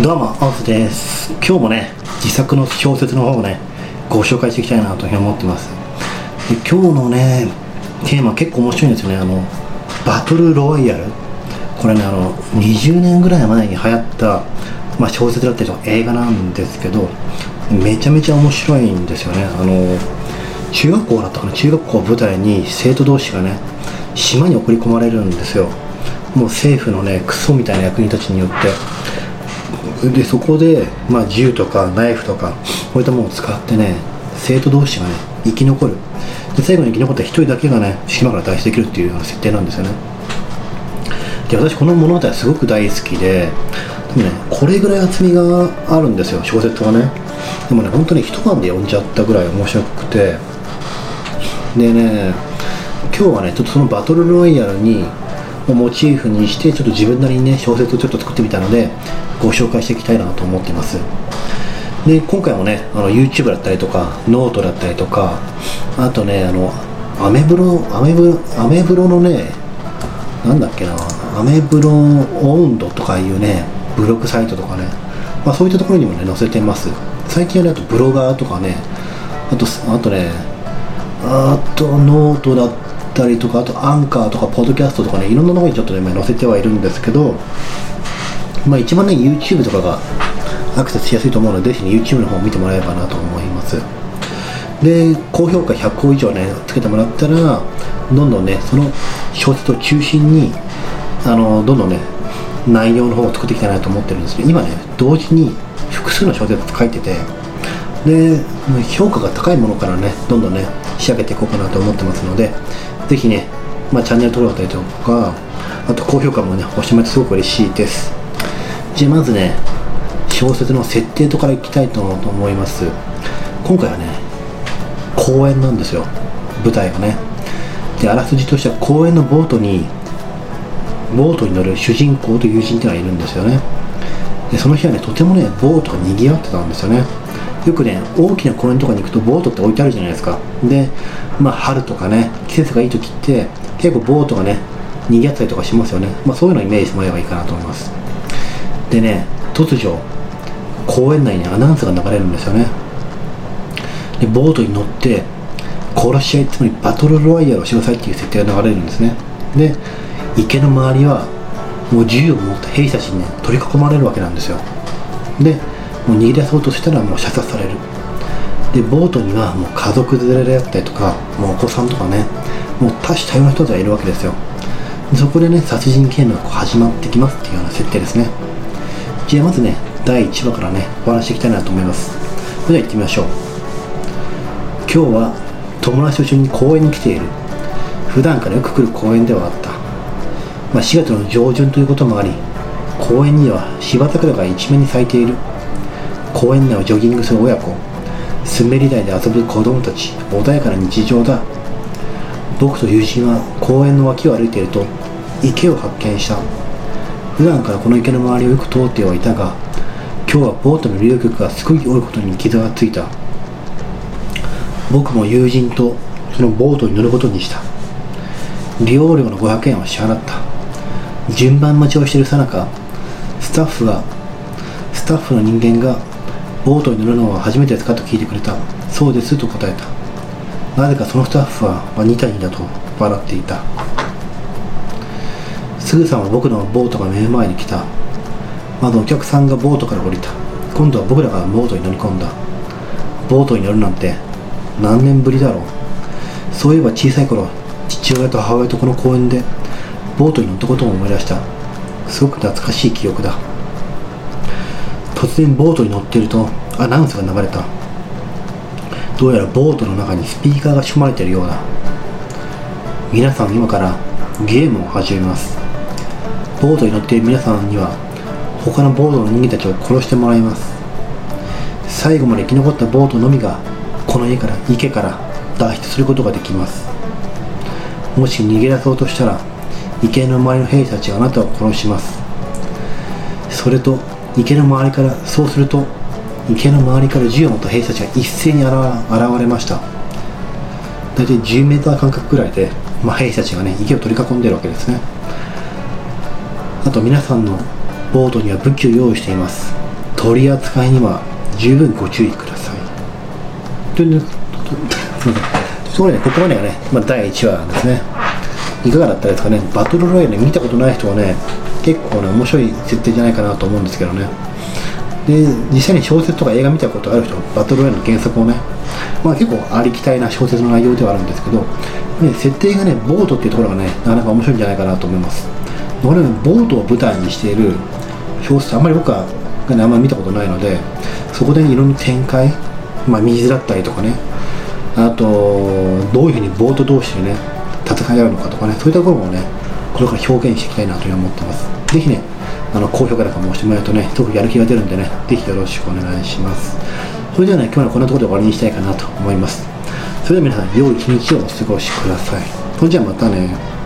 どうも、オフです。今日もね、自作の小説の方をね、ご紹介していきたいなというふうに思ってます。で今日のね、テーマ結構面白いんですよね。あの、バトルロワイヤル。これね、あの、20年ぐらい前に流行った、まあ、小説だったりとか映画なんですけど、めちゃめちゃ面白いんですよね。あの、中学校だったかな、中学校を舞台に生徒同士がね、島に送り込まれるんですよ。もう政府のね、クソみたいな役人たちによって。でそこで、まあ、銃とかナイフとかこういったものを使ってね生徒同士がね生き残る。で最後に生き残った1人だけがね島から脱出できるっていうような設定なんですよね。で私この物語すごく大好きででもねこれぐらい厚みがあるんですよ小説はね。でもね本当に一晩で読んじゃったぐらい面白くて。でね今日はねちょっとそのバトルロイヤルにをモチーフにしてちょっと自分なりにね小説をちょっと作ってみたのでご紹介していきたいなと思っています。で今回もねあの YouTube だったりとかノートだったりとかあとねあのアメブロアメブロアメブロのねなんだっけなアメブロ Ownd とかいうねブログサイトとかね、まあ、そういったところにもね載せてます。最近はねあと Blogger とかねあとあとねあとノートだったりとかあとアンカーとかポッドキャストとかねいろんなとこにちょっとね今載せてはいるんですけどまあ、一番ね YouTube とかがアクセスしやすいと思うのでぜひ、ね、YouTube の方を見てもらえればなと思います。で高評価100個以上ねつけてもらったらどんどんねその小説を中心にあのどんどんね内容の方を作っていきたいなと思ってるんですけど今ね同時に複数の小説書いててで評価が高いものからねどんどんね仕上げていこうかなと思ってますのでぜひね、まあ、チャンネル登録だったりとかあと高評価もね押してもらってすごく嬉しいです。じゃあまずね小説の設定とからいきたいと思います。今回はね公演なんですよ。舞台がね。であらすじとしては公演のボートにボートに乗る主人公と友人っていうのがいるんですよね。でその日はねとてもねボートが賑わってたんですよね。よくね大きな公園とかに行くとボートって置いてあるじゃないですか。でまあ春とかね季節がいい時って結構ボートがね賑わったりとかしますよね。まあそういうのをイメージしてもらえばいいかなと思います。でね突如公園内にアナウンスが流れるんですよね。でボートに乗って殺し合いつまりバトルロワイヤルをしなさいっていう設定が流れるんですね。で池の周りはもう銃を持った兵士たちにね取り囲まれるわけなんですよ。でもう逃げ出そうとしたらもう射殺される。でボートにはもう家族連れであったりとかもうお子さんとかねもう多種多様な人たちがいるわけですよ。そこでね殺人刑のが始まってきますっていうような設定ですね。じゃあまずね第1話からねお話していきたいなと思います。それでは行ってみましょう。今日は友達と一緒に公園に来ている。普段からよく来る公園ではあった、まあ、4月の上旬ということもあり公園には芝桜が一面に咲いている。公園内をジョギングする親子滑り台で遊ぶ子供たち穏やかな日常だ僕と友人は公園の脇を歩いていると池を発見した普段からこの池の周りをよく通ってはいたが今日はボートの利用客がすごい多いことに傷がついた僕も友人とそのボートに乗ることにした利用料の500円を支払った順番待ちをしているさなかスタッフがスタッフの人間がボートに乗るのは初めてですかと聞いてくれた。そうですと答えた。なぜかそのスタッフはニタニタと笑っていた。すぐさま僕のボートが目の前に来た。まずお客さんがボートから降りた。今度は僕らがボートに乗り込んだ。ボートに乗るなんて何年ぶりだろう。そういえば小さい頃父親と母親とこの公園でボートに乗ったことを思い出した。すごく懐かしい記憶だ。突然ボートに乗っているとアナウンスが流れた。どうやらボートの中にスピーカーが仕込まれているようだ。皆さん今からゲームを始めます。ボートに乗っている皆さんには他のボートの人間たちを殺してもらいます。最後まで生き残ったボートのみがこの家から池から脱出することができます。もし逃げ出そうとしたら池の周りの兵士たちがあなたを殺します。それと池の周りからそうすると池の周りから銃を持った兵士たちが一斉に現れました。大体10メーター間隔くらいで、まあ、兵士たちがね池を取り囲んでるわけですね。あと皆さんのボートには武器を用意しています。取り扱いには十分ご注意ください。というすみませんところでここまでがね、まあ、第1話なんですね。いかがだったですかね？バトルロイヤル見たことない人はね結構ね面白い設定じゃないかなと思うんですけどね。で実際に小説とか映画見たことある人バトルロイの原作をねまあ結構ありきたりな小説の内容ではあるんですけど、ね、設定がねボートっていうところがねなかなか面白いんじゃないかなと思います。これねボートを舞台にしている小説あんまり僕は、ね、あんまり見たことないのでそこで、ね、いろんな展開、まあ、水だったりとかねあとどういうふうにボート同士でね戦い合うのかとかねそういったところもねこれから表現していきたいなというふうに思ってます。ぜひねあの高評価なんかもしてもらえるとねすごくやる気が出るんでねぜひよろしくお願いします。それではね今日はこんなところで終わりにしたいかなと思います。それでは皆さん良い一日をお過ごしください。それじゃあまたね。